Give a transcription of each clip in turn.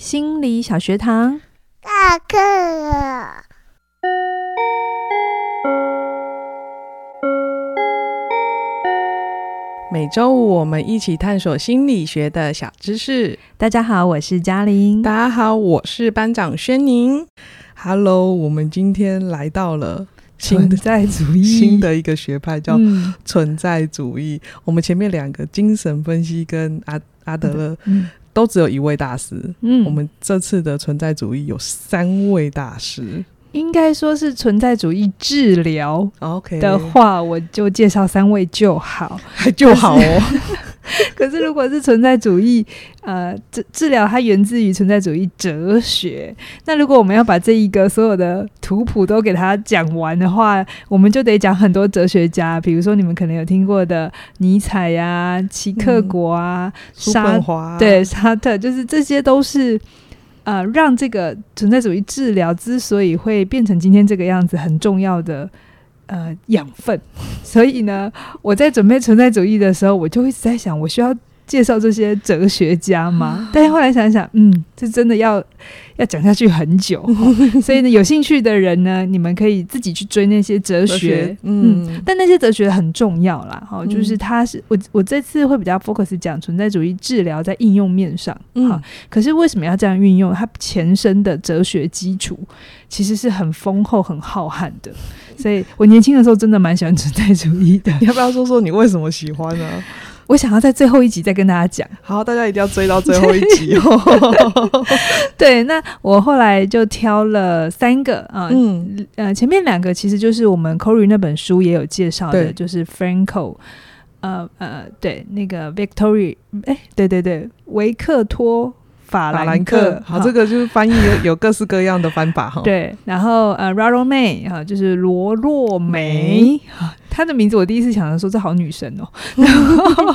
心理小学堂，下课了。每周五我们一起探索心理学的小知识。大家好，我是嘉玲。大家好，我是班长轩宁。Hello，我们今天来到了存在主义新的一个学派，叫存在主义。嗯、我们前面两个精神分析跟阿阿德勒。嗯都只有一位大师。嗯，我们这次的存在主义有三位大师，应该说是存在主义治疗。OK 的话，我就介绍三位就好，还 就好哦。可是，如果是存在主义，呃，治治疗它源自于存在主义哲学。那如果我们要把这一个所有的图谱都给它讲完的话，我们就得讲很多哲学家，比如说你们可能有听过的尼采呀、啊、齐克果啊、叔本华，对，沙特，就是这些都是呃，让这个存在主义治疗之所以会变成今天这个样子很重要的。呃，养分。所以呢，我在准备存在主义的时候，我就一直在想，我需要介绍这些哲学家吗？但是后来想想，嗯，这真的要要讲下去很久。所以呢，有兴趣的人呢，你们可以自己去追那些哲学。哲学嗯，嗯，但那些哲学很重要啦。哈，就是他是我我这次会比较 focus 讲存在主义治疗在应用面上。好，可是为什么要这样运用？它前身的哲学基础其实是很丰厚、很浩瀚的。所以我年轻的时候真的蛮喜欢存在主义的。你要不要说说你为什么喜欢呢？我想要在最后一集再跟大家讲。好，大家一定要追到最后一集哦。对，那我后来就挑了三个啊，嗯呃，前面两个其实就是我们 Corey 那本书也有介绍的，就是 Franco，呃呃，对，那个 Victory，哎，对对对，维克托。法兰克，好，这个就是翻译有有各式各样的翻法哈。对，然后呃，Rollo May 哈，就是罗洛梅，她的名字我第一次想的说这好女神哦。然后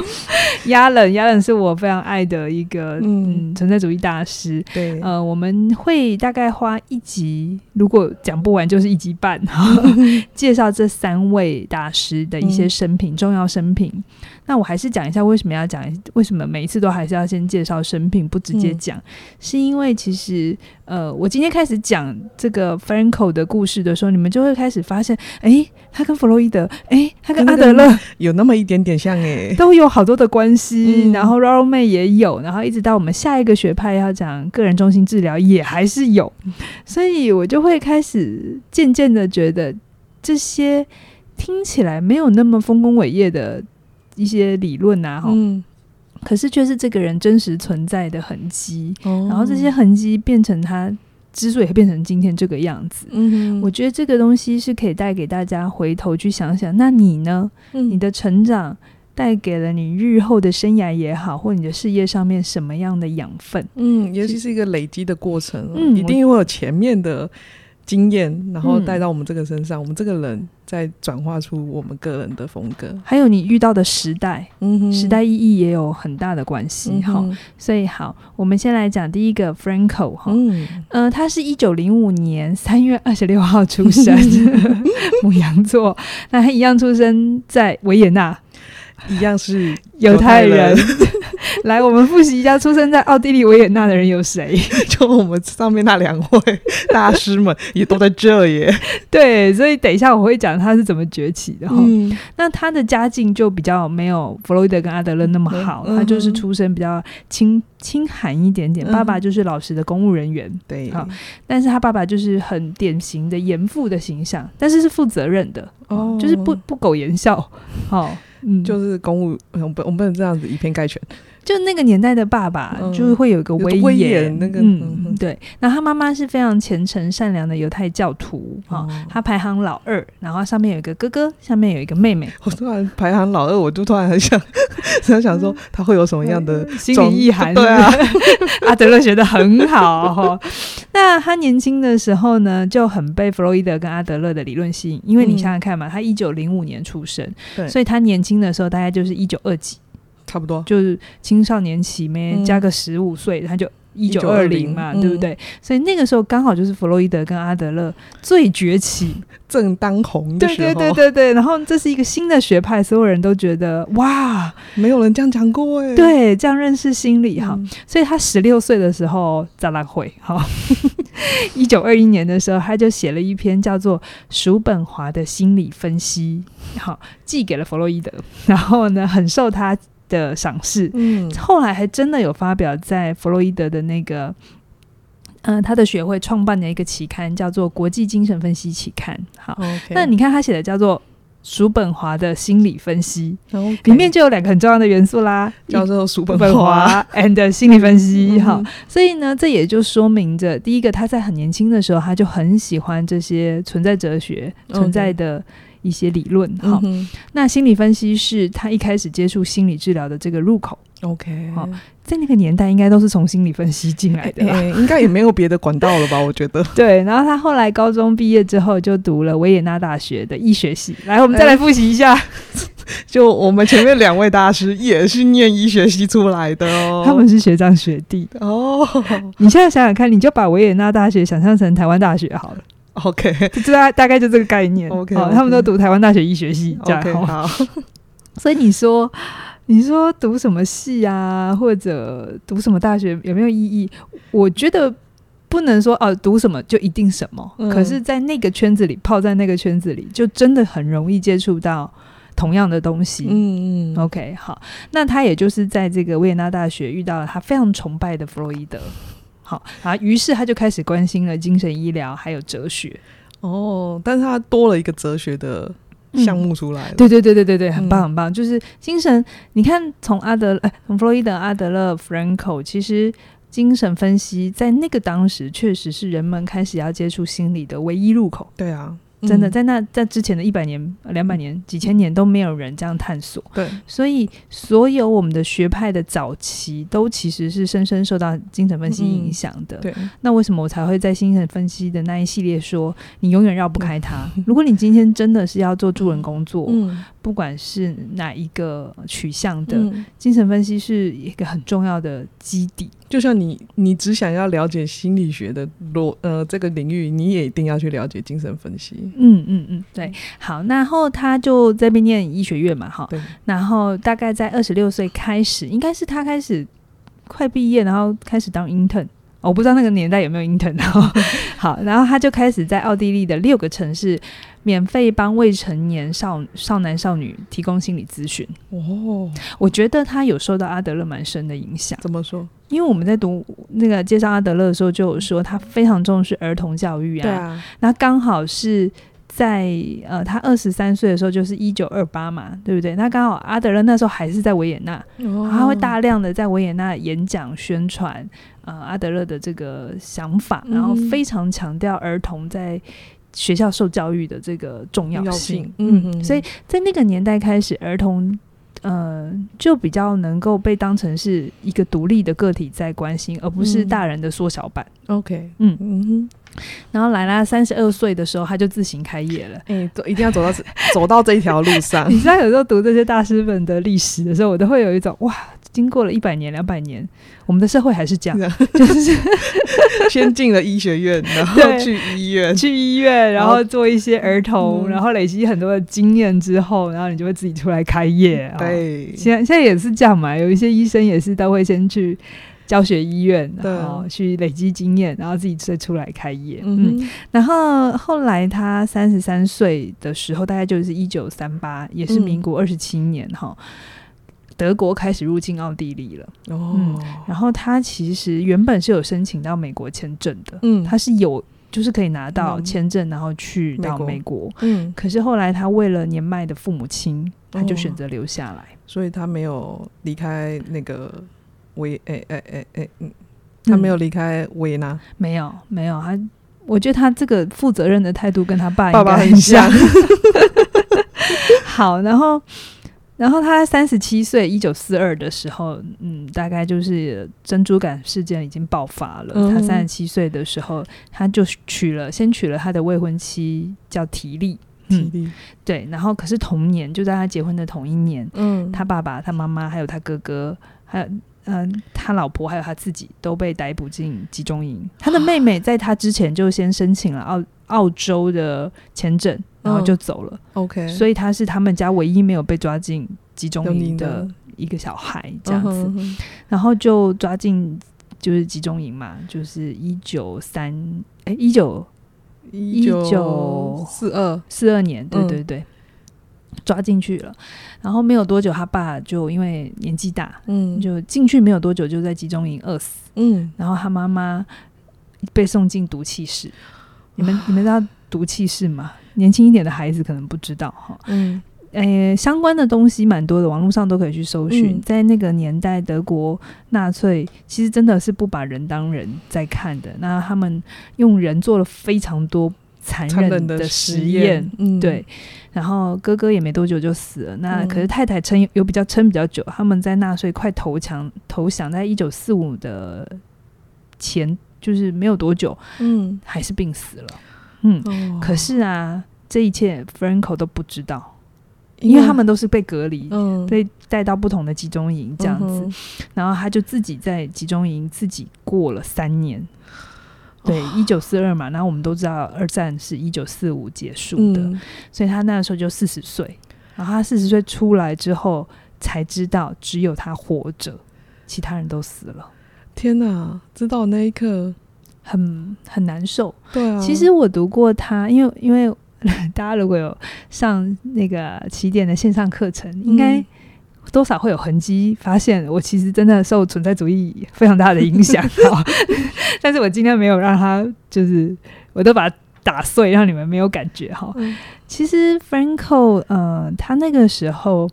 亚伦，亚伦是我非常爱的一个嗯存在主义大师。对，呃，我们会大概花一集，如果讲不完就是一集半，介绍这三位大师的一些生平，重要生平。那我还是讲一下为什么要讲，为什么每一次都还是要先介绍生平，不直接讲，嗯、是因为其实呃，我今天开始讲这个 Frankl 的故事的时候，你们就会开始发现，哎，他跟弗洛伊德，哎，他跟阿德勒有那么一点点像，哎，都有好多的关系。嗯、然后 May 也有，然后一直到我们下一个学派要讲个人中心治疗，也还是有。所以我就会开始渐渐的觉得，这些听起来没有那么丰功伟业的。一些理论啊，哈、嗯，可是却是这个人真实存在的痕迹，哦、然后这些痕迹变成他之所以会变成今天这个样子。嗯哼，我觉得这个东西是可以带给大家回头去想想，那你呢？嗯、你的成长带给了你日后的生涯也好，或你的事业上面什么样的养分？嗯，尤其是一个累积的过程，嗯，一定会有前面的。经验，然后带到我们这个身上，嗯、我们这个人再转化出我们个人的风格。还有你遇到的时代，嗯哼，时代意义也有很大的关系哈、嗯。所以好，我们先来讲第一个 Franco 哈，嗯，呃，他是一九零五年三月二十六号出生，母羊座，那他一样出生在维也纳。一样是犹太人，来，我们复习一下，出生在奥地利维也纳的人有谁？就我们上面那两位大师们也都在这耶。对，所以等一下我会讲他是怎么崛起的哈。嗯、那他的家境就比较没有弗洛伊德跟阿德勒那么好，嗯、他就是出身比较清清寒一点点，嗯、爸爸就是老实的公务人员，对，好，但是他爸爸就是很典型的严父的形象，但是是负责任的哦，就是不不苟言笑，好。嗯，就是公务，我们我们不能这样子以偏概全。就那个年代的爸爸，就是会有一个威严，那个嗯，对。然后他妈妈是非常虔诚善良的犹太教徒啊，他排行老二，然后上面有一个哥哥，下面有一个妹妹。我突然排行老二，我就突然很想，很想说他会有什么样的心理意涵？对啊，阿德勒学的很好哈。那他年轻的时候呢，就很被弗洛伊德跟阿德勒的理论吸引，因为你想想看嘛，他一九零五年出生，对，所以他年轻的时候大概就是一九二几。差不多，就是青少年期没加个十五岁，他就一九二零嘛，对不对？嗯、所以那个时候刚好就是弗洛伊德跟阿德勒最崛起、正当红的时候。对对对对对。然后这是一个新的学派，所有人都觉得哇，没有人这样讲过哎。对，这样认识心理哈。嗯、所以他十六岁的时候在那会哈，一九二一年的时候他就写了一篇叫做《叔本华的心理分析》，好寄给了弗洛伊德，然后呢很受他。的赏识，嗯，后来还真的有发表在弗洛伊德的那个，嗯、呃，他的学会创办的一个期刊，叫做《国际精神分析期刊》。好.那你看他写的叫做《叔本华的心理分析》里面就有两个很重要的元素啦，叫做叔本华 and 心理分析。好，所以呢，这也就说明着，第一个，他在很年轻的时候，他就很喜欢这些存在哲学、存在的。一些理论哈，嗯、那心理分析是他一开始接触心理治疗的这个入口。OK，好，在那个年代应该都是从心理分析进来的，欸欸，应该也没有别的管道了吧？我觉得。对，然后他后来高中毕业之后就读了维也纳大学的医学系。来，我们再来复习一下，欸、就我们前面两位大师也是念医学系出来的哦，他们是学长学弟哦。你现在想想看，你就把维也纳大学想象成台湾大学好了。OK，就大大概就这个概念。OK，, okay. 他们都读台湾大学医学系这样。好，所以你说，你说读什么系啊，或者读什么大学有没有意义？我觉得不能说哦，读什么就一定什么。嗯、可是，在那个圈子里，泡在那个圈子里，就真的很容易接触到同样的东西。嗯嗯。OK，好，那他也就是在这个维也纳大学遇到了他非常崇拜的弗洛伊德。好啊，于是他就开始关心了精神医疗还有哲学哦，但是他多了一个哲学的项目出来了。对、嗯、对对对对对，很棒很棒，嗯、就是精神。你看，从阿德哎，从弗洛伊德、阿德勒、弗兰克，其实精神分析在那个当时确实是人们开始要接触心理的唯一入口。对啊。真的，在那在之前的一百年、两百年、几千年都没有人这样探索。对，所以所有我们的学派的早期都其实是深深受到精神分析影响的。对，那为什么我才会在精神分析的那一系列说，你永远绕不开它？如果你今天真的是要做助人工作，不管是哪一个取向的，精神分析是一个很重要的基底。就像你，你只想要了解心理学的罗呃这个领域，你也一定要去了解精神分析。嗯嗯嗯，对。好，然后他就在边念医学院嘛，哈。对。然后大概在二十六岁开始，应该是他开始快毕业，然后开始当 intern。我不知道那个年代有没有 intern。好，然后他就开始在奥地利的六个城市。免费帮未成年少少男少女提供心理咨询哦，我觉得他有受到阿德勒蛮深的影响。怎么说？因为我们在读那个介绍阿德勒的时候，就有说他非常重视儿童教育啊。对啊，那刚好是在呃他二十三岁的时候，就是一九二八嘛，对不对？那刚好阿德勒那时候还是在维也纳，哦、他会大量的在维也纳演讲宣传呃阿德勒的这个想法，然后非常强调儿童在。学校受教育的这个重要性，嗯，嗯，所以在那个年代开始，儿童呃就比较能够被当成是一个独立的个体在关心，而不是大人的缩小版。OK，嗯嗯哼。然后莱拉三十二岁的时候，他就自行开业了。哎、欸，一定要走到 走到这一条路上。你知道，有时候读这些大师们的历史的时候，我都会有一种哇。经过了一百年、两百年，我们的社会还是这样，就是 先进了医学院，然后去医院，去医院，然后做一些儿童，然后累积很多的经验之后，然后你就会自己出来开业。对，现在现在也是这样嘛，有一些医生也是都会先去教学医院，然后去累积经验，然后自己再出来开业。嗯，然后后来他三十三岁的时候，大概就是一九三八，也是民国二十七年哈。德国开始入境奥地利了，哦、嗯，然后他其实原本是有申请到美国签证的，嗯，他是有就是可以拿到签证，然后去到美国，美国。嗯，可是后来他为了年迈的父母亲，他就选择留下来，哦，所以他没有离开那个维，哎哎哎哎，嗯，他没有离开维也纳，没有没有，他我觉得他这个负责任的态度跟他爸爸爸很像 好，然后。然后他三十七岁，一九四二的时候，嗯，大概就是珍珠港事件已经爆发了。嗯、他三十七岁的时候，他就娶了，先娶了他的未婚妻，叫提利。提利、嗯，对。然后，可是同年，就在他结婚的同一年，嗯，他爸爸、他妈妈还有他哥哥，还有嗯、呃，他老婆还有他自己都被逮捕进集中营。他的妹妹在他之前就先申请了澳澳洲的签证，然后就走了。嗯、OK，所以他是他们家唯一没有被抓进集中营的一个小孩，这样子。然后就抓进就是集中营嘛，就是一九三哎一九一九四二四二年，对对对。嗯抓进去了，然后没有多久，他爸就因为年纪大，嗯，就进去没有多久就在集中营饿死，嗯，然后他妈妈被送进毒气室。你们你们知道毒气室吗？年轻一点的孩子可能不知道哈，嗯，诶，相关的东西蛮多的，网络上都可以去搜寻。嗯，在那个年代，德国纳粹其实真的是不把人当人在看的，那他们用人做了非常多。残忍的实验，嗯，对，然后哥哥也没多久就死了。那可是太太撑有比较撑比较久。他们在纳粹快投降投降，在一九四五的前，就是没有多久，嗯，还是病死了。嗯，哦、可是啊，这一切 Frankl 都不知道，因为他们都是被隔离，嗯，被带到不同的集中营这样子。嗯、然后他就自己在集中营自己过了三年。对，一九四二嘛，然后我们都知道二战是一九四五结束的，嗯、所以他那个时候就四十岁，然后他四十岁出来之后才知道只有他活着，其他人都死了。天哪，知道那一刻很很难受。对啊，其实我读过他，因为因为 大家如果有上那个起点的线上课程，嗯、应该。多少会有痕迹，发现我其实真的受存在主义非常大的影响，但是我今天没有让他，就是我都把它打碎，让你们没有感觉哈。嗯、其实 Franco，呃，他那个时候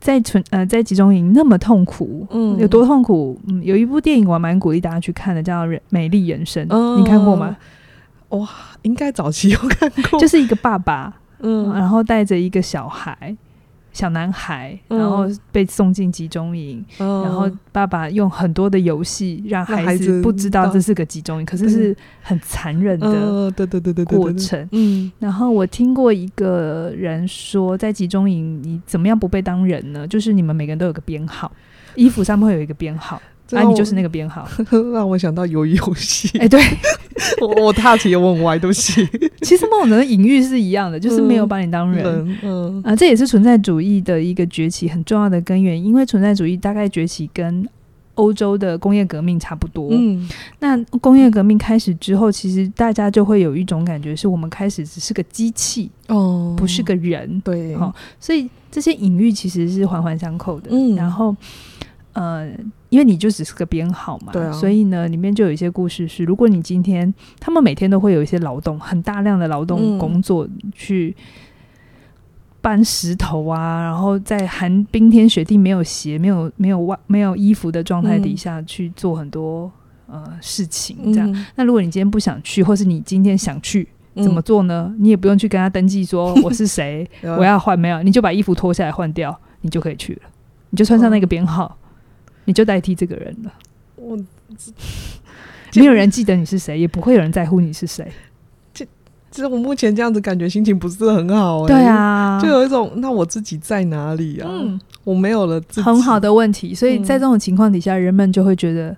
在存呃在集中营那么痛苦，嗯，有多痛苦？嗯，有一部电影我蛮鼓励大家去看的，叫《美丽人生》，嗯、你看过吗？哇，应该早期有看过，就是一个爸爸，嗯，然后带着一个小孩。小男孩，然后被送进集中营，嗯、然后爸爸用很多的游戏让孩子不知道这是个集中营，可是是很残忍的，对对对对过程。嗯，然后我听过一个人说，在集中营你怎么样不被当人呢？就是你们每个人都有个编号，衣服上面会有一个编号。啊，你就是那个编号，让我想到鱿鱼游戏。哎，对，我我岔题，我很歪，对不起。其实某种的隐喻是一样的，就是没有把你当人。嗯，嗯啊，这也是存在主义的一个崛起很重要的根源，因为存在主义大概崛起跟欧洲的工业革命差不多。嗯，那工业革命开始之后，其实大家就会有一种感觉，是我们开始只是个机器哦，不是个人。对，哦，所以这些隐喻其实是环环相扣的。嗯，然后。呃，因为你就只是个编号嘛，对啊，所以呢，里面就有一些故事是，如果你今天他们每天都会有一些劳动，很大量的劳动工作，去搬石头啊，嗯、然后在寒冰天雪地、没有鞋、没有没有外、没有衣服的状态底下去做很多呃事情，这样。嗯、那如果你今天不想去，或是你今天想去，怎么做呢？嗯、你也不用去跟他登记说 我是谁，我要换没有，你就把衣服脱下来换掉，你就可以去了，你就穿上那个编号。哦你就代替这个人了，我 没有人记得你是谁，也不会有人在乎你是谁。这其实我目前这样子感觉心情不是很好，欸，对啊，就有一种那我自己在哪里啊？嗯，我没有了自己，很好的问题。所以在这种情况底下，人们就会觉得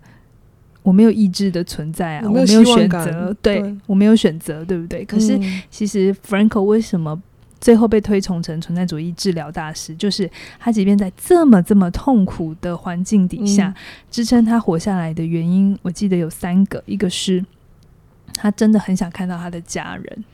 我没有意志的存在啊，我没有选择，对，对我没有选择，对不对？可是其实 Franco 为什么？最后被推崇成存在主义治疗大师，就是他，即便在这么这么痛苦的环境底下，嗯、支撑他活下来的原因，我记得有三个，一个是他真的很想看到他的家人，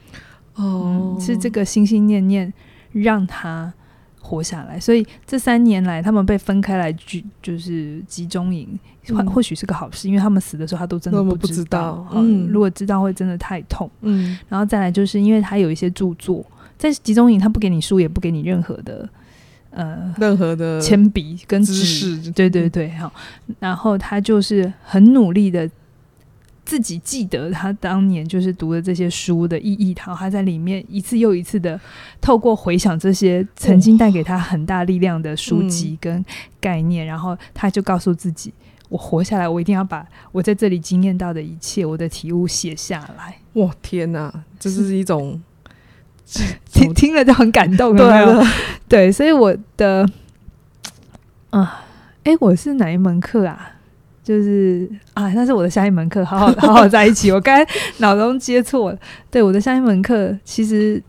哦、嗯，是这个心心念念让他活下来。所以这三年来，他们被分开来聚，就是集中营，或、嗯、或许是个好事，因为他们死的时候，他都真的不知道。嗯，如果知道，会真的太痛。嗯，然后再来，就是因为他有一些著作。在集中营，他不给你书，也不给你任何的呃，任何的铅笔跟纸，对对对，好。然后他就是很努力的自己记得他当年就是读的这些书的意义，然后他在里面一次又一次的透过回想这些曾经带给他很大力量的书籍跟概念，然后他就告诉自己：我活下来，我一定要把我在这里经验到的一切，我的体悟写下来。哇，天哪，这是一种。听听了就很感动，对对，所以我的啊，哎、哎，我是哪一门课啊？就是啊，那是我的下一门课，好好 好好在一起。我刚才脑中接错了，对，我的下一门课其实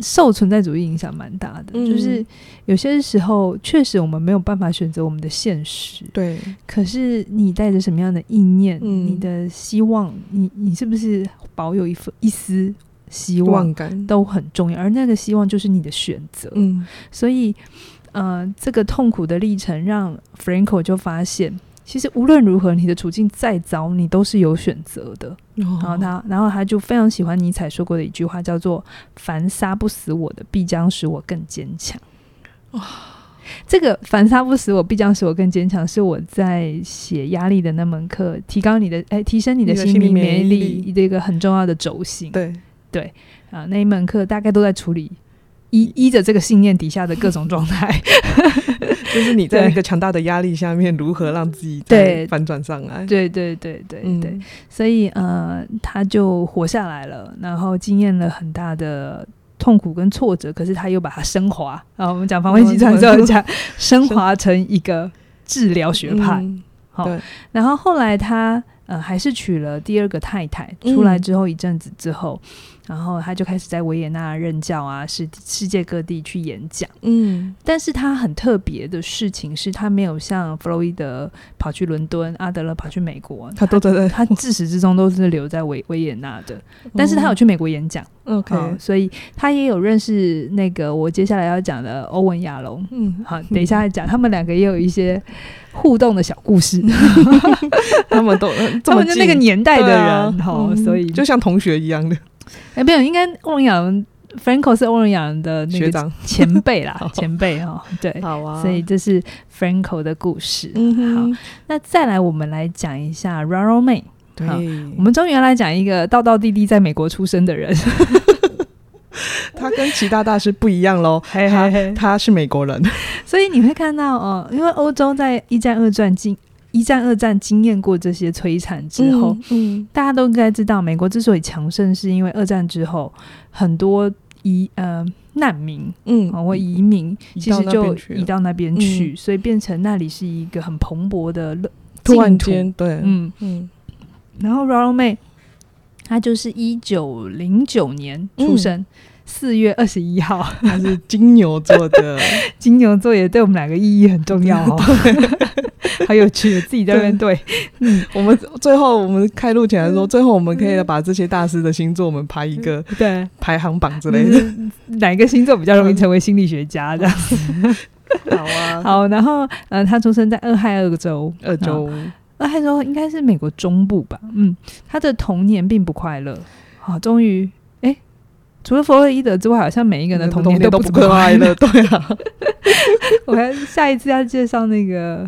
受存在主义影响蛮大的，嗯、就是有些时候确实我们没有办法选择我们的现实，对。可是你带着什么样的意念，嗯、你的希望，你你是不是保有一份一丝希望感，都很重要。而那个希望就是你的选择，嗯。所以，呃，这个痛苦的历程让 Franco 就发现。其实无论如何，你的处境再糟，你都是有选择的。哦、然后他，然后他就非常喜欢尼采说过的一句话，叫做“凡杀不死我的，必将使我更坚强。”哇，这个“凡杀不死我，必将使我更坚强”是我在写压力的那门课，提高你的哎，提升你的心理免疫力的一个很重要的轴心。对对啊，那一门课大概都在处理。依依着这个信念底下的各种状态，就是你在那个强大的压力下面，如何让自己对反转上来？对对对对对，所以呃，他就活下来了，然后经验了很大的痛苦跟挫折，可是他又把它升华。啊我们讲防卫集团之后讲 升华成一个治疗学派。好、嗯，然后后来他呃还是娶了第二个太太，出来之后一阵子之后。嗯然后他就开始在维也纳任教啊，世世界各地去演讲。嗯，但是他很特别的事情是他没有像弗洛伊德跑去伦敦，阿德勒跑去美国，他都在他自始至终都是留在维维也纳的。但是他有去美国演讲。OK，嗯，所以他也有认识那个我接下来要讲的欧文亚龙。嗯，好，等一下再讲，他们两个也有一些互动的小故事。他们都 他们就那个年代的人，哈，所以就像同学一样的。哎，没有，应该欧文亚伦，Franco 是欧文亚伦的那个前辈啦，前辈哈、哦，对，好啊，所以这是 Franco 的故事。嗯、好，那再来，我们来讲一下 Rollo May。对，我们终于要来讲一个道道地地在美国出生的人，他跟其他大师不一样喽，他他是美国人，所以你会看到哦，因为欧洲在一战、二战进。一战、二战经验过这些摧残之后，嗯，嗯，大家都应该知道，美国之所以强盛，是因为二战之后很多移呃难民，嗯，或移民，其实就移到那边去，嗯，所以变成那里是一个很蓬勃的乐，突然间，对，嗯。嗯。然后 Rollo May，他就是一九零九年出生。嗯四月二十一号，他是金牛座的，金牛座也对我们两个意义很重要哦，好有趣，自己在那边对，嗯，我们最后我们开录前来说，最后我们可以把这些大师的星座，我们排一个对。排行榜之类的，哪一个星座比较容易成为心理学家这样？子？好啊，好，然后呃，他出生在俄亥俄州，俄州，俄亥俄州应该是美国中部吧？嗯，他的童年并不快乐，好，终于。除了弗洛伊德之外，好像每一个人的童年都不快乐。对啊，我还下一次要介绍那个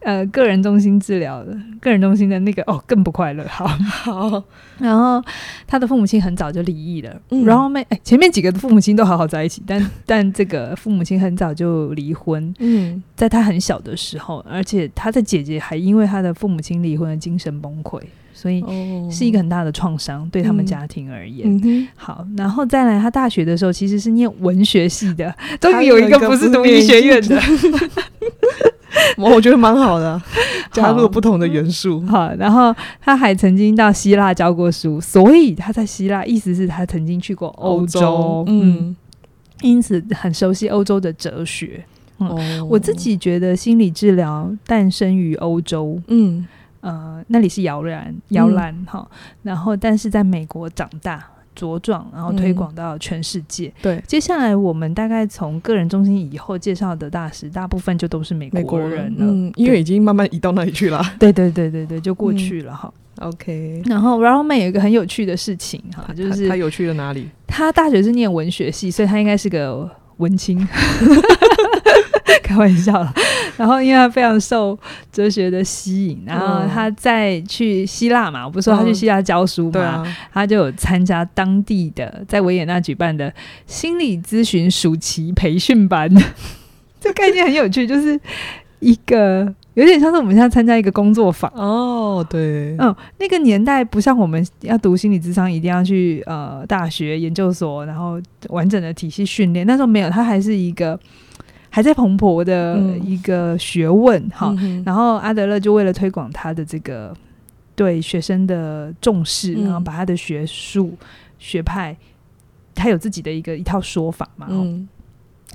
呃个人中心治疗的个人中心的那个哦，更不快乐。好，好。然后他的父母亲很早就离异了，嗯、然后妹哎，前面几个父母亲都好好在一起，但 但这个父母亲很早就离婚。嗯，在他很小的时候，而且他的姐姐还因为他的父母亲离婚而精神崩溃。所以是一个很大的创伤，对他们家庭而言。嗯、好，然后再来，他大学的时候其实是念文学系的，终于有一个不是读医学院的，我 我觉得蛮好的，加入了不同的元素。好。好，然后他还曾经到希腊教过书，所以他在希腊，意思是他曾经去过欧洲，洲，嗯，因此很熟悉欧洲的哲学。嗯，哦、我自己觉得心理治疗诞生于欧洲，嗯。呃，那里是摇篮，摇篮哈，然后但是在美国长大茁壮，然后推广到全世界。嗯、对，接下来我们大概从个人中心以后介绍的大师，大部分就都是美国人了，嗯，因为已经慢慢移到那里去了。对对对对对，就过去了哈。嗯、OK，然后 Rallman 有一个很有趣的事情哈，就是他，他有趣的哪里？他大学是念文学系，所以他应该是个文青。开玩笑了，然后因为他非常受哲学的吸引，然后他在去希腊嘛，我不是说他去希腊教书嘛，他就有参加当地的在维也纳举办的心理咨询暑期培训班。这概念很有趣，就是一个有点像是我们现在参加一个工作坊。哦，对，嗯，那个年代不像我们要读心理智商一定要去呃大学研究所，然后完整的体系训练，那时候没有，他还是一个。还在蓬勃的一个学问哈。然后阿德勒就为了推广他的这个对学生的重视，然后把他的学术学派，他有自己的一个一套说法嘛。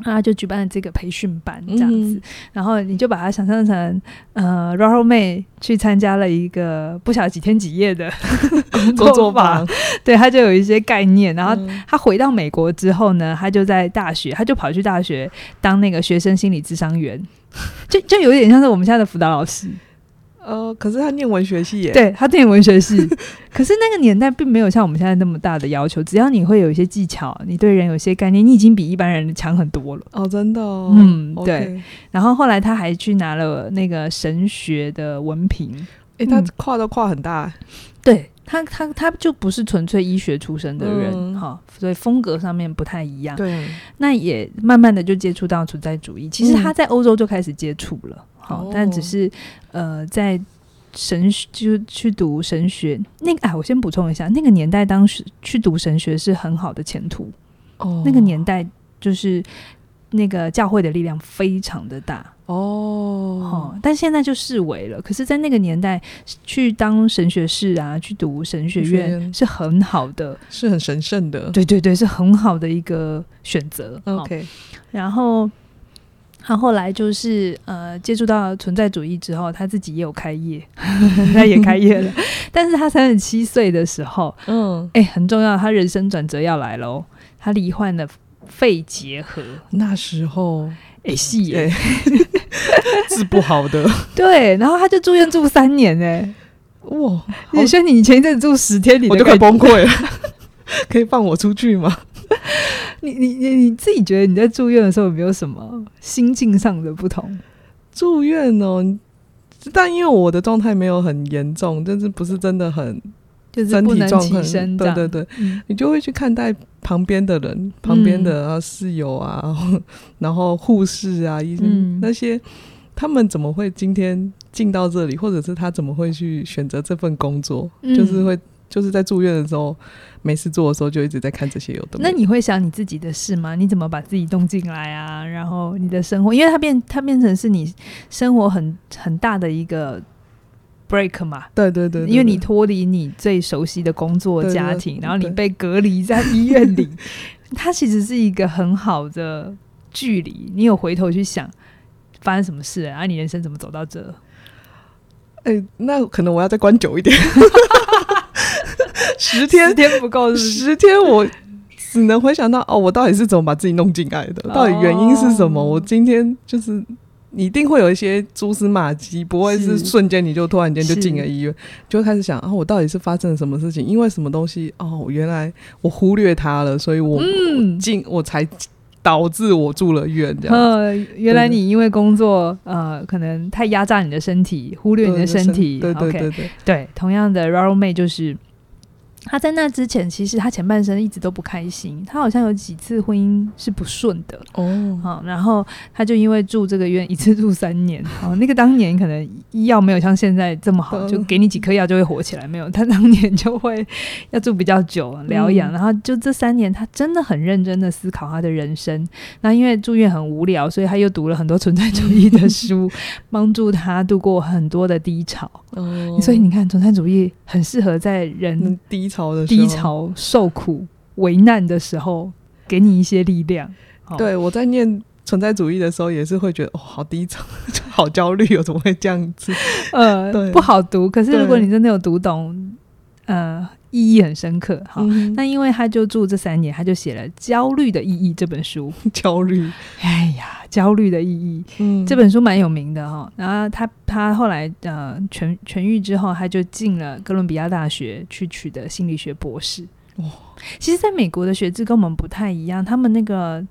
嗯啊，就举办了这个培训班这样子，嗯、然后你就把它想象成，呃，Rollo May 去参加了一个不晓得几天几夜的 工作坊，对，他就有一些概念。然后他回到美国之后呢，他就在大学，他就跑去大学当那个学生心理智商员，就就有点像是我们现在的辅导老师。呃，可是他念文学系耶，对，他念文学系，可是那个年代并没有像我们现在那么大的要求，只要你会有一些技巧，你对人有些概念，你已经比一般人强很多了。哦，真的，哦，嗯，对。然后后来他还去拿了那个神学的文凭，诶，他跨都跨很大。对他，他他就不是纯粹医学出身的人，哈，嗯，所以风格上面不太一样。对，那也慢慢的就接触到存在主义。其实他在欧洲就开始接触了。好，但只是呃，在神学就去读神学那个啊，我先补充一下，那个年代当时去读神学是很好的前途哦。那个年代就是那个教会的力量非常的大哦，但现在就视为了。可是，在那个年代去当神学士啊，去读神学院是很好的，是很神圣的。对对对，是很好的一个选择。OK，然后。他后来就是呃接触到存在主义之后，他自己也有开业，他也开业了。但是他三十七岁的时候，嗯，哎、欸，很重要，他人生转折要来喽。他罹患了肺结核，那时候哎是耶，治不好的。对，然后他就住院住三年，哎，哇！你说你前一阵住十天，你我就快崩溃了。可以放我出去吗？你你你你自己觉得你在住院的时候有没有什么心境上的不同？住院哦，但因为我的状态没有很严重，但是不是真的很就是身体状况，对对对，嗯、你就会去看待旁边的人，旁边的啊室友啊，嗯、然后护士啊，医生、嗯、那些他们怎么会今天进到这里，或者是他怎么会去选择这份工作，嗯、就是会。就是在住院的时候，没事做的时候，就一直在看这些有的。那你会想你自己的事吗？你怎么把自己动进来啊？然后你的生活，因为它变，它变成是你生活很很大的一个 break 嘛。对对对，对，因为你脱离你最熟悉的工作家庭，然后你被隔离在医院里，它其实是一个很好的距离。你有回头去想发生什么事然啊？你人生怎么走到这？哎、欸，那可能我要再关久一点。十天，十天不够，十天我只能回想到哦，我到底是怎么把自己弄进来的？到底原因是什么？我今天就是一定会有一些蛛丝马迹，不会是瞬间你就突然间就进了医院，就开始想啊，我到底是发生了什么事情？因为什么东西？哦，原来我忽略它了，所以我进我才导致我住了院这样。呃，原来你因为工作呃，可能太压榨你的身体，忽略你的身体。对对对对同样的，Rollo May 就是。他在那之前，其实他前半生一直都不开心。他好像有几次婚姻是不顺的哦。好，然后他就因为住这个院，一次住三年。哦，那个当年可能医药没有像现在这么好，就给你几颗药就会活起来，没有。他当年就会要住比较久疗养，然后就这三年，他真的很认真的思考他的人生。那因为住院很无聊，所以他又读了很多存在主义的书，帮助他度过很多的低潮。哦，所以你看，存在主义很适合在人低潮的低潮、受苦、为难的时候，给你一些力量。对，我在念存在主义的时候，也是会觉得哦，好低潮，好焦虑哦，怎么会这样子？呃，对不好读。可是如果你真的有读懂，呃。意义很深刻，哈，嗯、那因为他就住这三年，他就写了《焦虑的意义》这本书。焦虑，哎呀，焦虑的意义，嗯，这本书蛮有名的哈。然后他他后来呃痊痊愈之后，他就进了哥伦比亚大学去取得心理学博士。哇，其实在美国的学制跟我们不太一样，他们那个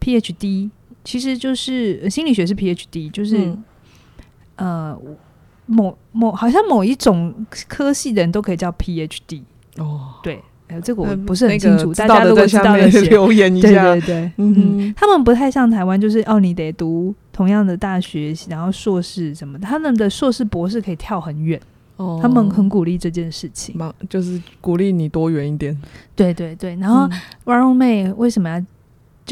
PhD 其实就是心理学是 PhD，就是、嗯、呃某某好像某一种科系的人都可以叫 PhD。哦，对，呃，这个我不是很清楚，大家如果知道的留言一下，对对对，嗯。哼，他们不太像台湾，就是哦，你得读同样的大学，然后硕士什么的，他们的硕士博士可以跳很远，哦，他们很鼓励这件事情，就是鼓励你多远一点，对对对，然后 Rollo May 为什么要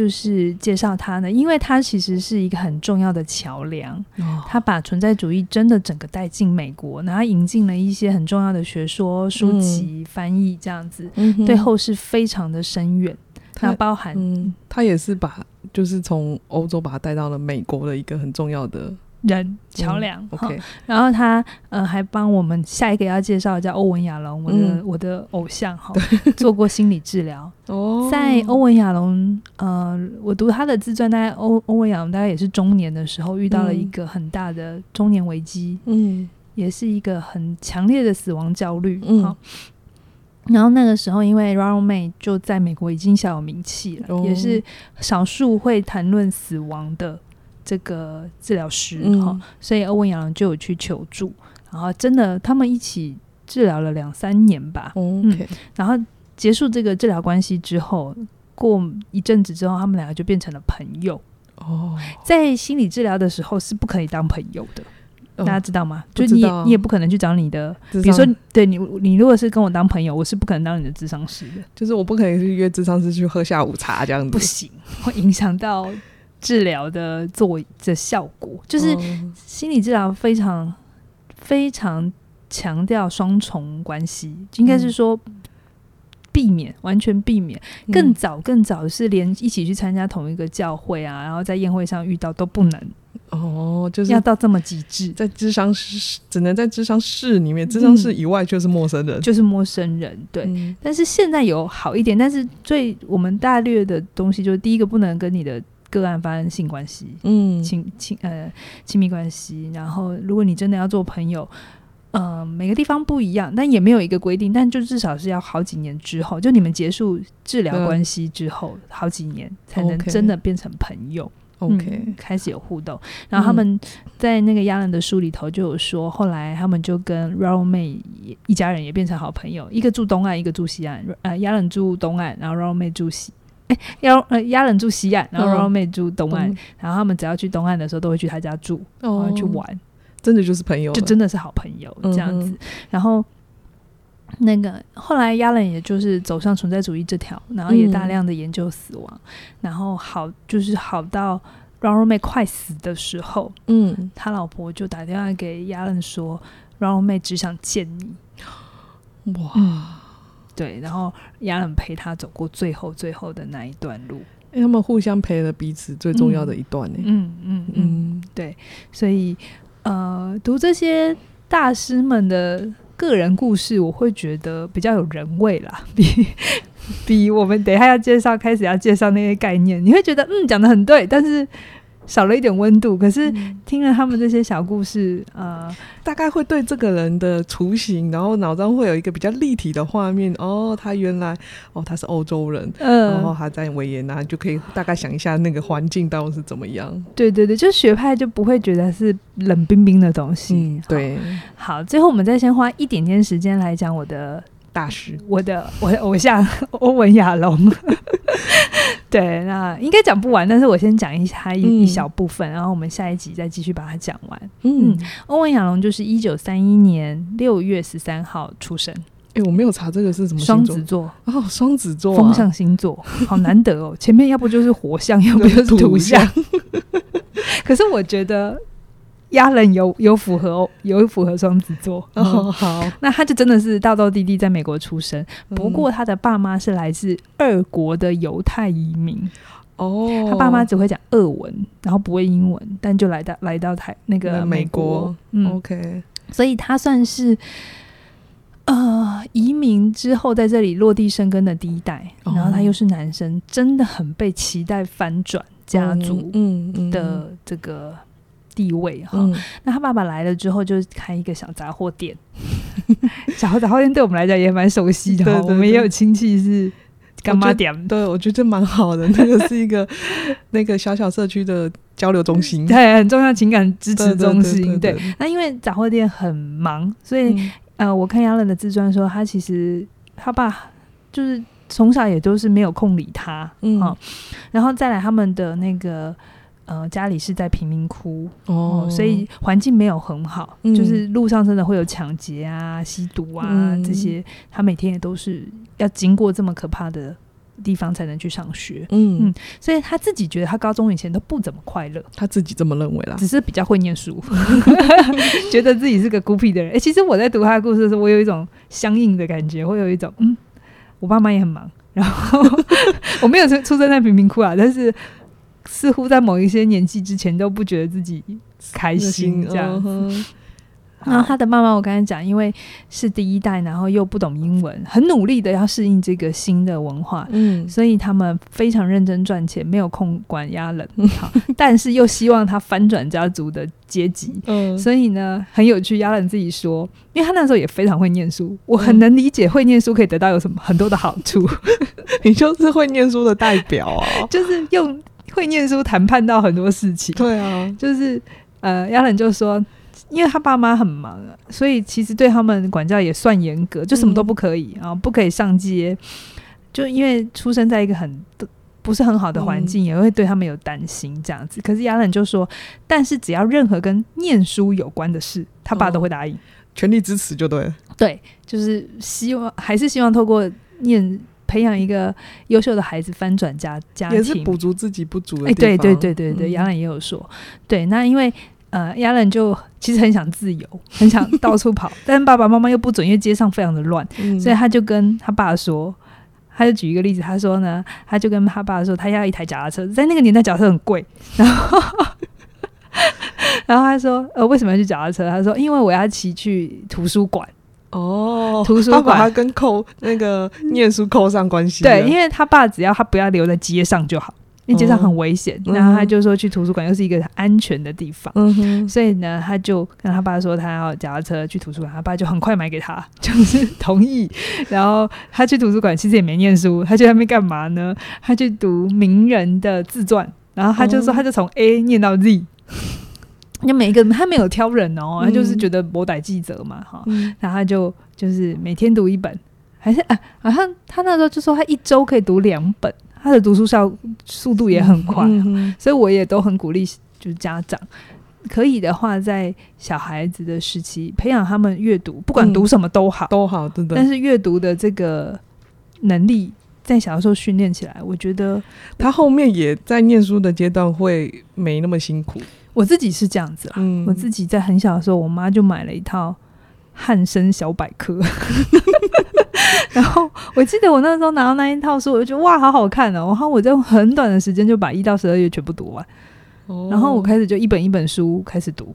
就是介绍他呢？因为他其实是一个很重要的桥梁，哦、他把存在主义真的整个带进美国，然后引进了一些很重要的学说、书籍、嗯、翻译，这样子，嗯、对后世非常的深远。它包含，嗯，他也是把就是从欧洲把他带到了美国的一个很重要的。人桥梁、嗯 okay，然后他呃还帮我们下一个要介绍的叫欧文亚龙，我的、嗯、我的偶像哈，做过心理治疗。哦，在欧文亚龙，呃，我读他的自传，大概欧欧文亚龙大概也是中年的时候遇到了一个很大的中年危机，嗯，也是一个很强烈的死亡焦虑，嗯，然后那个时候因为 Ronald May 就在美国已经小有名气了，哦、也是少数会谈论死亡的。这个治疗师哈，嗯、所以欧文亚隆就有去求助，然后真的他们一起治疗了两三年吧。嗯，然后结束这个治疗关系之后，过一阵子之后，他们两个就变成了朋友。哦，在心理治疗的时候是不可以当朋友的，哦、大家知道吗？就你也你也不可能去找你的，比如说对你你如果是跟我当朋友，我是不可能当你的智商师的，就是我不可能去约智商师去喝下午茶这样子，不行，会影响到。治疗的做的效果，就是心理治疗非常非常强调双重关系，应该是说避免完全避免。更早更早是连一起去参加同一个教会啊，然后在宴会上遇到都不能。哦，就是要到这么极致，在智商室只能在智商室里面，智商室以外就是陌生人，就是陌生人。对，但是现在有好一点，但是最我们大略的东西就是第一个不能跟你的。个案发生性关系，嗯，亲亲呃亲密关系，然后如果你真的要做朋友，嗯、呃，每个地方不一样，但也没有一个规定，但就至少是要好几年之后，就你们结束治疗关系之后，嗯、好几年才能真的变成朋友，OK，、嗯、开始有互动。然后他们在那个亚伦的书里头就有说，后来他们就跟 Ronald May 一家人也变成好朋友，一个住东岸，一个住西岸，呃，亚伦住东岸，然后 Ronald May 住西。哎，要呃，亚伦住西岸，然后 Ronald May 住东岸，嗯、然后他们只要去东岸的时候，都会去他家住，然后去玩，真的就是朋友，就真的是好朋友这样子。嗯、然后那个后来亚伦也就是走上存在主义这条，然后也大量的研究死亡，嗯、然后好就是好到 Ronald May 快死的时候，嗯，他老婆就打电话给亚伦说，Ronald May 只想见你，哇。嗯对，然后亚伦陪他走过最后最后的那一段路，因为他们互相陪了彼此最重要的一段呢。嗯嗯嗯，嗯，对，所以呃，读这些大师们的个人故事，我会觉得比较有人味啦，比比我们等一下要介绍开始要介绍那些概念，你会觉得嗯讲的很对，但是。少了一点温度，可是听了他们这些小故事，嗯、呃，大概会对这个人的雏形，然后脑中会有一个比较立体的画面。哦，他原来哦他是欧洲人，嗯，然后他在维也纳，就可以大概想一下那个环境到底是怎么样。对对对，就学派就不会觉得是冷冰冰的东西。嗯，对。好，最后我们再先花一点点时间来讲我的大师，我的我的偶像欧文亚龙。对，那应该讲不完，但是我先讲一下一、嗯、一小部分，然后我们下一集再继续把它讲完。嗯，欧文亚龙就是一九三一年六月十三号出生。哎，我没有查这个是什么双子座哦，双子座、啊、风象星座，好难得哦。前面要不就是火象，要不就是土象。可是我觉得。亚人有有符合有符合双子座。哦，好，那他就真的是大道弟弟在美国出生，嗯、不过他的爸妈是来自俄国的犹太移民。哦，他爸妈只会讲俄文，然后不会英文，但就来到来到台那个美国，嗯，OK，所以他算是呃移民之后在这里落地生根的第一代，哦、然后他又是男生，真的很被期待翻转家族嗯。的这个。地位哈，嗯、那他爸爸来了之后就开一个小杂货店，小杂货店对我们来讲也蛮熟悉的，我们也有亲戚是干妈店，对，我觉得蛮好的，那个是一个 那个小小社区的交流中心，对，很重要情感支持中心，对，那因为杂货店很忙，所以、嗯、呃，我看亚伦的自传说，他其实他爸就是从小也都是没有空理他，嗯，然后再来他们的那个。呃，家里是在贫民窟哦，所以环境没有很好，嗯、就是路上真的会有抢劫啊、吸毒啊、嗯、这些，他每天也都是要经过这么可怕的地方才能去上学。嗯嗯，所以他自己觉得他高中以前都不怎么快乐，他自己这么认为啦，只是比较会念书，觉得自己是个孤僻的人。哎、欸，其实我在读他的故事的时候，我有一种相应的感觉，会有一种嗯，我爸妈也很忙，然后 我没有出出生在贫民窟啊，但是似乎在某一些年纪之前都不觉得自己开心这样子。然后 他的妈妈，我刚才讲，因为是第一代，然后又不懂英文，很努力的要适应这个新的文化，嗯，所以他们非常认真赚钱，没有空管亚冷，好，但是又希望他翻转家族的阶级，嗯，所以呢，很有趣。亚冷自己说，因为他那时候也非常会念书，我很能理解会念书可以得到有什么很多的好处。你就是会念书的代表啊，就是用 会念书谈判到很多事情。对啊，就是呃，亚伦就说。因为他爸妈很忙啊，所以其实对他们管教也算严格，就什么都不可以啊，不可以上街。就因为出生在一个很不是很好的环境，也会对他们有担心这样子。可是亚伦就说，但是只要任何跟念书有关的事，他爸都会答应，全力支持就对了。对，就是希望还是希望透过念培养一个优秀的孩子，翻转家家庭，也是补足自己不足的。哎，对对对对对，亚冷也有说，对，那因为。呃，亚冷就其实很想自由，很想到处跑，但是爸爸妈妈又不准，因为街上非常的乱，嗯、所以他就跟他爸说，他就举一个例子，他说呢，他就跟他爸说，他要一台脚踏车，在那个年代脚踏车很贵，然后，然后他说，呃，为什么要去脚踏车？他说，因为我要骑去图书馆。哦，图书馆，他跟扣那个念书扣上关系，对，因为他爸只要他不要留在街上就好。因为街上很危险，哦、然后他就说去图书馆又是一个安全的地方，嗯、哼。所以呢，他就跟他爸说他要脚踏车去图书馆，他爸就很快买给他，就是同意。然后他去图书馆其实也没念书，他去那边干嘛呢？他去读名人的自传，然后他就说他就从 A 念到 Z，就、哦、每一个他没有挑人哦，他就是觉得博逮记者嘛哈，嗯、然后他就就是每天读一本，还是啊，好像他那时候就说他一周可以读两本。他的读书效速度也很快，所以我也都很鼓励，就是家长可以的话，在小孩子的时期培养他们阅读，不管读什么都好，嗯、都好，对对。但是阅读的这个能力在小的时候训练起来，我觉得他后面也在念书的阶段会没那么辛苦。我自己是这样子啦，嗯、我自己在很小的时候，我妈就买了一套汉生小百科。然后我记得我那时候拿到那一套书，我就觉得哇，好好看哦！然后我在很短的时间就把一到十二月全部读完，哦、然后我开始就一本一本书开始读。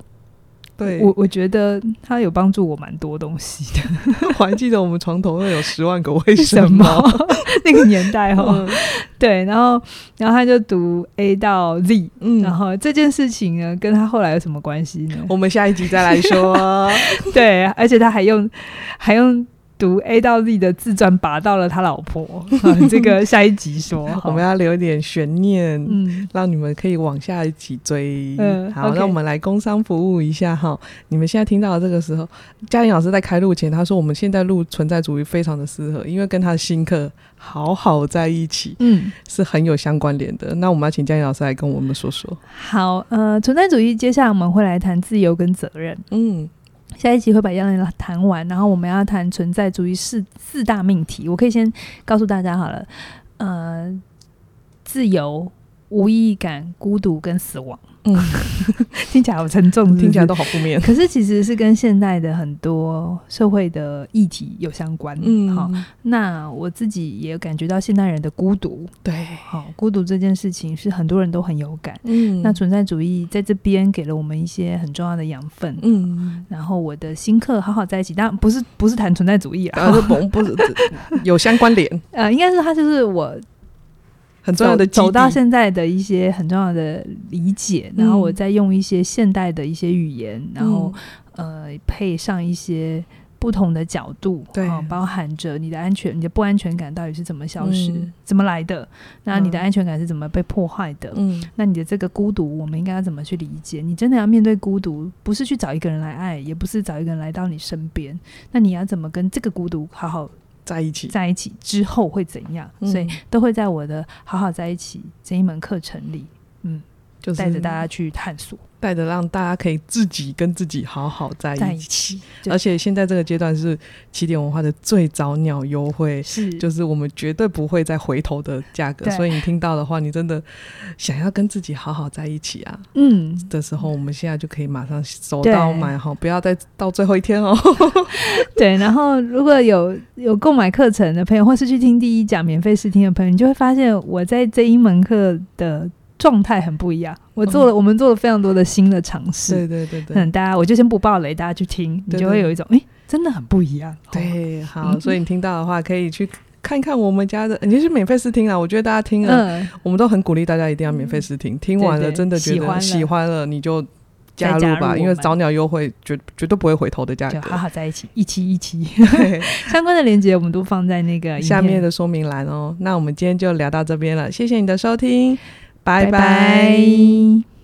对，我我觉得它有帮助我蛮多东西的。我还记得我们床头那有十万个为什么 那个年代哦，嗯、对，然后然后他就读 A 到 Z，嗯，然后这件事情呢，跟他后来有什么关系呢？我们下一集再来说。对，而且他还用还用。读 A 到 Z 的自传，拔到了他老婆。嗯、这个下一集说，我们要留一点悬念，嗯，让你们可以往下一集追。嗯，好，那我们来工商服务一下哈。你们现在听到的这个时候，嘉玲老师在开录前他说，我们现在录存在主义非常的适合，因为跟他的新课好好在一起，嗯，是很有相关联的。那我们要请嘉玲老师来跟我们说说。好，呃，存在主义，接下来我们会来谈自由跟责任，嗯。下一集会把亚冷谈完，然后我们要谈存在主义四四大命题。我可以先告诉大家好了，呃，自由、无意义感、孤独跟死亡。嗯，听起来好沉重，听起来都好负面。可是其实是跟现代的很多社会的议题有相关。嗯，好，那我自己也感觉到现代人的孤独。对，好，孤独这件事情是很多人都很有感。嗯，那存在主义在这边给了我们一些很重要的养分。嗯，然后我的新课好好在一起，当然不是不是谈存在主义啊，是不不是有相关联。呃，应该是他就是我。很重要的走到现在的一些很重要的理解，然后我再用一些现代的一些语言，嗯、然后呃配上一些不同的角度，对，包含着你的安全、你的不安全感到底是怎么消失、嗯、怎么来的，那你的安全感是怎么被破坏的？嗯，那你的这个孤独，我们应该要怎么去理解？你真的要面对孤独，不是去找一个人来爱，也不是找一个人来到你身边，那你要怎么跟这个孤独好好？在一起，在一起之后会怎样？嗯、所以都会在我的“好好在一起”这一门课程里。嗯，就是带着大家去探索。带着让大家可以自己跟自己好好在一起，而且现在这个阶段是起点文化的最早鸟优惠，是。就是我们绝对不会再回头的价格，所以你听到的话，你真的想要跟自己好好在一起啊，嗯。的时候，我们现在就可以马上手到买哈，不要再到最后一天哦。对，然后如果有有购买课程的朋友，或是去听第一讲免费试听的朋友，你就会发现我在这一门课的。状态很不一样，我做了，嗯、我们做了非常多的新的尝试。对对对对，嗯，大家我就先不爆雷，大家去听，你就会有一种，哎，真的很不一样。对，好，嗯、所以你听到的话，可以去看看我们家的，你就是免费试听啊。我觉得大家听了，嗯、我们都很鼓励大家一定要免费试听，听完了真的觉得喜欢了，你就加入吧，入因为早鸟优惠绝绝对不会回头的价格，好好在一起，一期一期。相关的链接我们都放在那个下面的说明栏哦。那我们今天就聊到这边了，谢谢你的收听。拜拜。